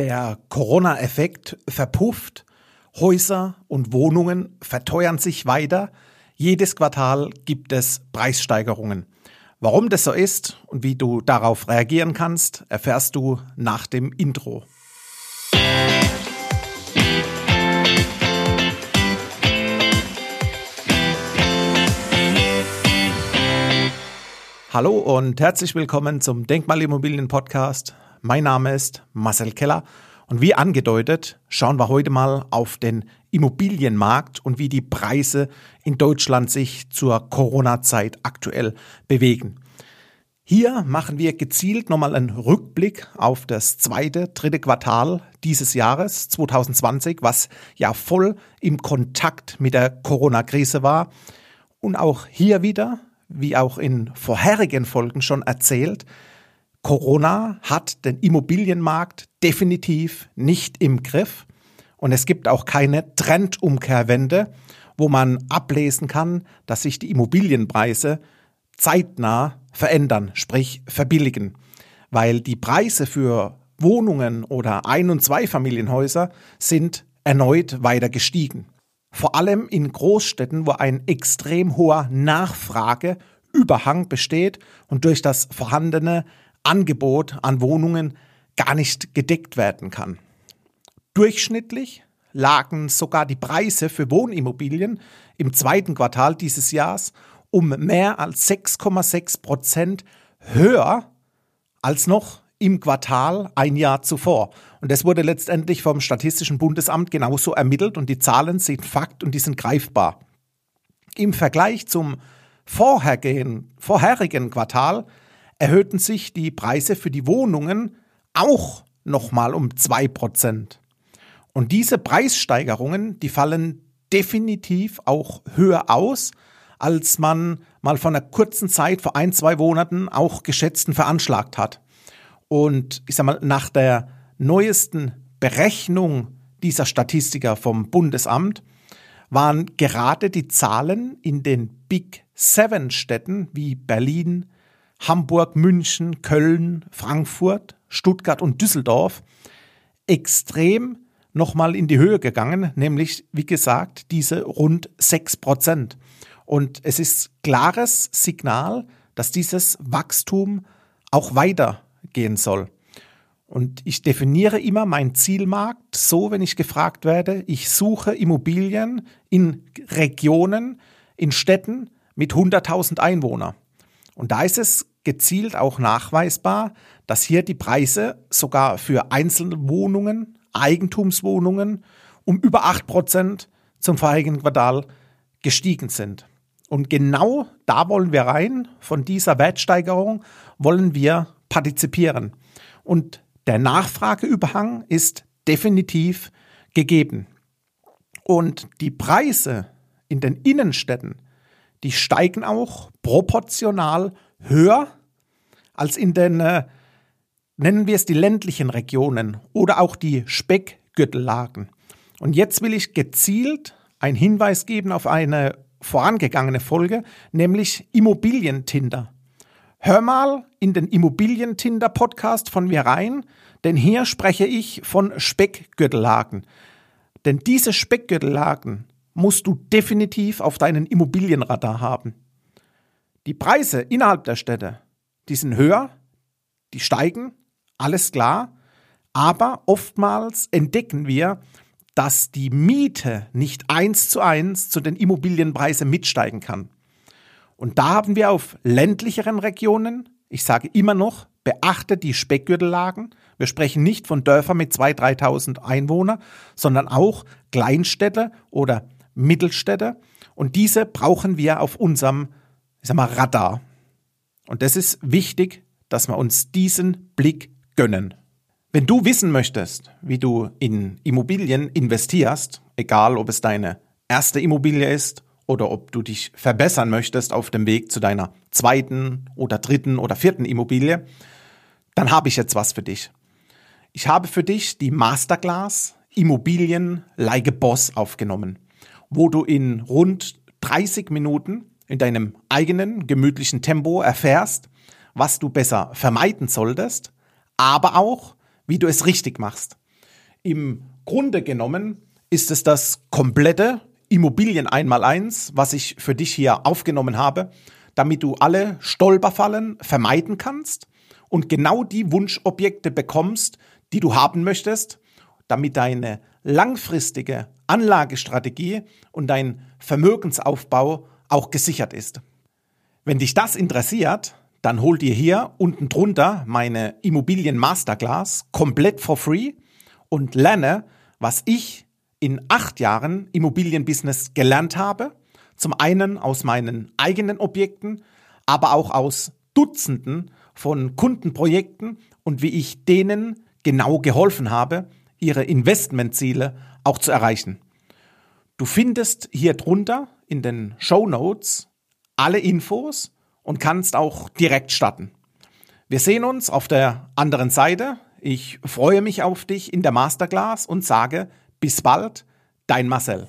Der Corona-Effekt verpufft, Häuser und Wohnungen verteuern sich weiter, jedes Quartal gibt es Preissteigerungen. Warum das so ist und wie du darauf reagieren kannst, erfährst du nach dem Intro. Hallo und herzlich willkommen zum Denkmalimmobilien Podcast. Mein Name ist Marcel Keller und wie angedeutet schauen wir heute mal auf den Immobilienmarkt und wie die Preise in Deutschland sich zur Corona-Zeit aktuell bewegen. Hier machen wir gezielt nochmal einen Rückblick auf das zweite, dritte Quartal dieses Jahres 2020, was ja voll im Kontakt mit der Corona-Krise war. Und auch hier wieder, wie auch in vorherigen Folgen schon erzählt, Corona hat den Immobilienmarkt definitiv nicht im Griff und es gibt auch keine Trendumkehrwende, wo man ablesen kann, dass sich die Immobilienpreise zeitnah verändern, sprich verbilligen, weil die Preise für Wohnungen oder Ein- und Zweifamilienhäuser sind erneut weiter gestiegen. Vor allem in Großstädten, wo ein extrem hoher Nachfrageüberhang besteht und durch das vorhandene Angebot an Wohnungen gar nicht gedeckt werden kann. Durchschnittlich lagen sogar die Preise für Wohnimmobilien im zweiten Quartal dieses Jahres um mehr als 6,6 Prozent höher als noch im Quartal ein Jahr zuvor. Und das wurde letztendlich vom Statistischen Bundesamt genauso ermittelt und die Zahlen sind Fakt und die sind greifbar. Im Vergleich zum vorherigen, Quartal erhöhten sich die Preise für die Wohnungen auch nochmal um zwei Prozent. Und diese Preissteigerungen, die fallen definitiv auch höher aus, als man mal von einer kurzen Zeit vor ein, zwei Monaten auch geschätzten veranschlagt hat. Und ich sag mal, nach der neuesten Berechnung dieser Statistiker vom Bundesamt waren gerade die Zahlen in den Big Seven Städten wie Berlin, Hamburg, München, Köln, Frankfurt, Stuttgart und Düsseldorf extrem nochmal in die Höhe gegangen, nämlich, wie gesagt, diese rund 6 Prozent. Und es ist klares Signal, dass dieses Wachstum auch weitergehen soll. Und ich definiere immer meinen Zielmarkt so, wenn ich gefragt werde, ich suche Immobilien in Regionen, in Städten mit 100.000 Einwohnern. Und da ist es gezielt auch nachweisbar, dass hier die Preise sogar für einzelne Wohnungen, Eigentumswohnungen um über 8 Prozent zum vorigen Quartal gestiegen sind. Und genau da wollen wir rein. Von dieser Wertsteigerung wollen wir partizipieren. Und der Nachfrageüberhang ist definitiv gegeben. Und die Preise in den Innenstädten, die steigen auch proportional höher als in den, äh, nennen wir es die ländlichen Regionen oder auch die Speckgürtellagen. Und jetzt will ich gezielt einen Hinweis geben auf eine vorangegangene Folge, nämlich Immobilientinder. Hör mal in den Immobilientinder-Podcast von mir rein, denn hier spreche ich von Speckgürtellagen. Denn diese Speckgürtellagen musst du definitiv auf deinen Immobilienradar haben. Die Preise innerhalb der Städte, die sind höher, die steigen, alles klar, aber oftmals entdecken wir, dass die Miete nicht eins zu eins zu den Immobilienpreisen mitsteigen kann. Und da haben wir auf ländlicheren Regionen, ich sage immer noch, beachte die Speckgürtellagen. Wir sprechen nicht von Dörfern mit 2.000, 3.000 Einwohnern, sondern auch Kleinstädte oder Mittelstädte. Und diese brauchen wir auf unserem ich sag mal, Radar. Und das ist wichtig, dass wir uns diesen Blick gönnen. Wenn du wissen möchtest, wie du in Immobilien investierst, egal ob es deine erste Immobilie ist oder ob du dich verbessern möchtest auf dem Weg zu deiner zweiten oder dritten oder vierten Immobilie, dann habe ich jetzt was für dich. Ich habe für dich die Masterclass Immobilien like a Boss aufgenommen, wo du in rund 30 Minuten in deinem eigenen gemütlichen Tempo erfährst, was du besser vermeiden solltest, aber auch, wie du es richtig machst. Im Grunde genommen ist es das komplette Immobilien einmal-eins, was ich für dich hier aufgenommen habe, damit du alle Stolperfallen vermeiden kannst und genau die Wunschobjekte bekommst, die du haben möchtest, damit deine langfristige Anlagestrategie und dein Vermögensaufbau auch gesichert ist. Wenn dich das interessiert, dann hol dir hier unten drunter meine Immobilien Masterclass komplett for free und lerne, was ich in acht Jahren Immobilienbusiness gelernt habe. Zum einen aus meinen eigenen Objekten, aber auch aus Dutzenden von Kundenprojekten und wie ich denen genau geholfen habe, ihre Investmentziele auch zu erreichen. Du findest hier drunter in den Show Notes alle Infos und kannst auch direkt starten. Wir sehen uns auf der anderen Seite. Ich freue mich auf dich in der Masterclass und sage bis bald, dein Marcel.